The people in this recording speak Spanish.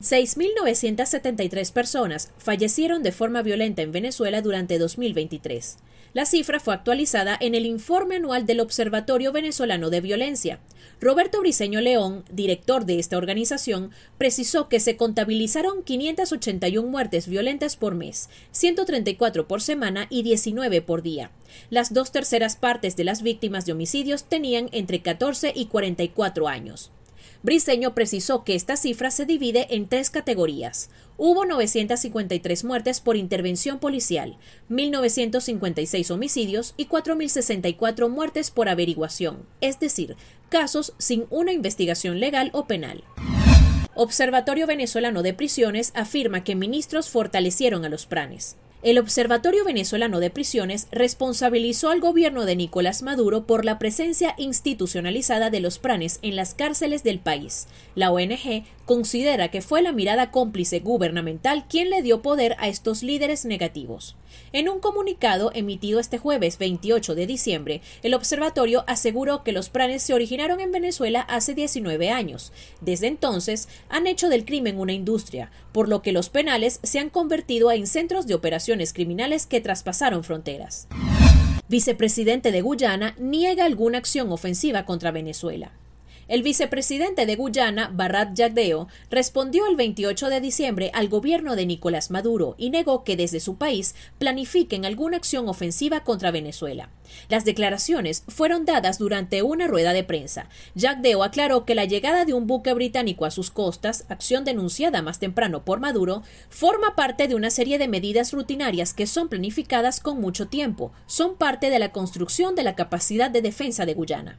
6.973 personas fallecieron de forma violenta en Venezuela durante 2023. La cifra fue actualizada en el informe anual del Observatorio Venezolano de Violencia. Roberto Briceño León, director de esta organización, precisó que se contabilizaron 581 muertes violentas por mes, 134 por semana y 19 por día. Las dos terceras partes de las víctimas de homicidios tenían entre 14 y 44 años. Briceño precisó que esta cifra se divide en tres categorías. Hubo 953 muertes por intervención policial, 1.956 homicidios y 4.064 muertes por averiguación, es decir, casos sin una investigación legal o penal. Observatorio Venezolano de Prisiones afirma que ministros fortalecieron a los pranes. El Observatorio Venezolano de Prisiones responsabilizó al gobierno de Nicolás Maduro por la presencia institucionalizada de los pranes en las cárceles del país. La ONG considera que fue la mirada cómplice gubernamental quien le dio poder a estos líderes negativos. En un comunicado emitido este jueves 28 de diciembre, el observatorio aseguró que los pranes se originaron en Venezuela hace 19 años. Desde entonces han hecho del crimen una industria, por lo que los penales se han convertido en centros de operaciones criminales que traspasaron fronteras. Vicepresidente de Guyana niega alguna acción ofensiva contra Venezuela. El vicepresidente de Guyana, Barrat Jagdeo, respondió el 28 de diciembre al gobierno de Nicolás Maduro y negó que desde su país planifiquen alguna acción ofensiva contra Venezuela. Las declaraciones fueron dadas durante una rueda de prensa. Jagdeo aclaró que la llegada de un buque británico a sus costas, acción denunciada más temprano por Maduro, forma parte de una serie de medidas rutinarias que son planificadas con mucho tiempo, son parte de la construcción de la capacidad de defensa de Guyana.